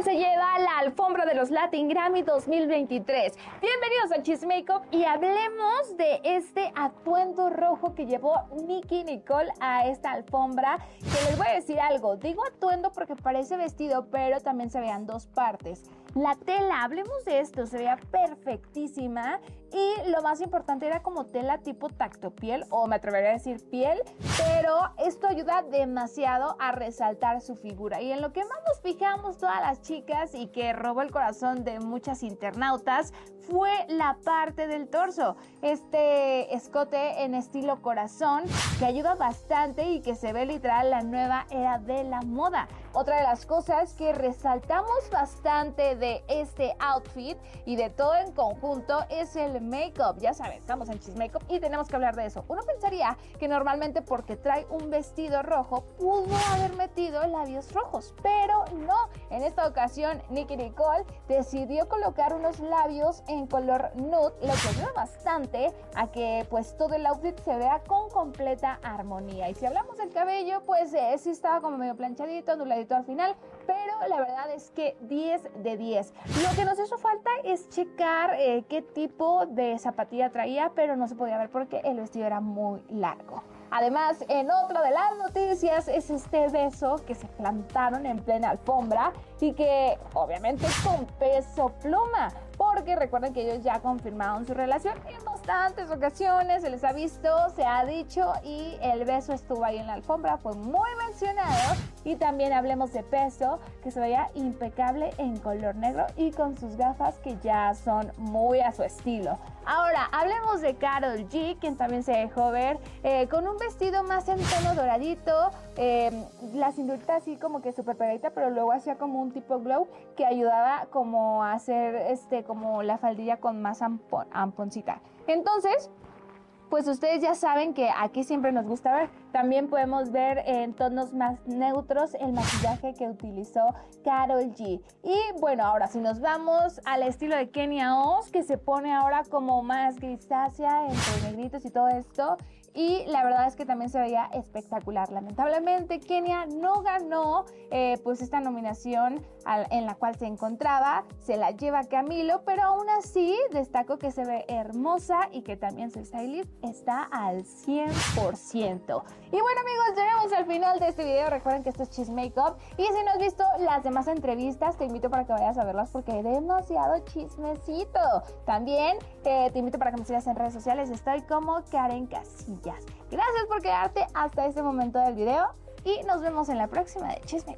Nicole se lleva la alfombra de los Latin Grammy 2023. Bienvenidos a Chismakeup y hablemos de este atuendo rojo que llevó Nicky Nicole a esta alfombra. Que les voy a decir algo, digo atuendo porque parece vestido, pero también se vean dos partes. La tela, hablemos de esto, se veía perfectísima y lo más importante era como tela tipo tacto piel o me atrevería a decir piel, pero esto ayuda demasiado a resaltar su figura y en lo que más nos fijamos todas las chicas y que robó el corazón de muchas internautas fue la parte del torso, este escote en estilo corazón que ayuda bastante y que se ve literal la nueva era de la moda. Otra de las cosas que resaltamos bastante de este outfit y de todo en conjunto es el make-up. Ya saben, estamos en Cheese Makeup y tenemos que hablar de eso. Uno pensaría que normalmente porque trae un vestido rojo pudo haber metido labios rojos, pero no. En esta ocasión, Nicky Nicole decidió colocar unos labios en color nude, lo que ayuda bastante a que pues todo el outfit se vea con completa armonía. Y si hablamos del cabello, pues eh, sí estaba como medio planchadito, anuladito al final, pero la verdad es que 10 de 10. Lo que nos hizo falta es checar eh, qué tipo de zapatilla traía, pero no se podía ver porque el vestido era muy largo. Además, en otra de las noticias es este beso que se plantaron en plena alfombra y que obviamente con peso pluma, porque recuerden que ellos ya confirmaron su relación en bastantes ocasiones, se les ha visto, se ha dicho y el beso estuvo ahí en la alfombra, fue muy mencionado y también hablemos de peso, que se veía impecable en color negro y con sus gafas que ya son muy a su estilo. Ahora, hablemos de Carol G, quien también se dejó ver eh, con un vestido más en tono doradito, eh, la cinturita así como que súper pegadita, pero luego hacía como un tipo glow que ayudaba como a hacer este, como la faldilla con más amponcita. Entonces, pues ustedes ya saben que aquí siempre nos gusta ver. También podemos ver en tonos más neutros el maquillaje que utilizó Carol G. Y bueno, ahora si nos vamos al estilo de Kenia Oz, que se pone ahora como más grisácea entre negritos y todo esto y la verdad es que también se veía espectacular. Lamentablemente Kenia no ganó eh, pues esta nominación en la cual se encontraba, se la lleva Camilo, pero aún así destaco que se ve hermosa y que también su stylist está al 100%. Y bueno amigos, llegamos al final de este video, recuerden que esto es Cheese Makeup y si no has visto las demás entrevistas te invito para que vayas a verlas porque hay demasiado chismecito. También eh, te invito para que me sigas en redes sociales, estoy como Karen Casillas. Gracias por quedarte hasta este momento del video y nos vemos en la próxima de Chisme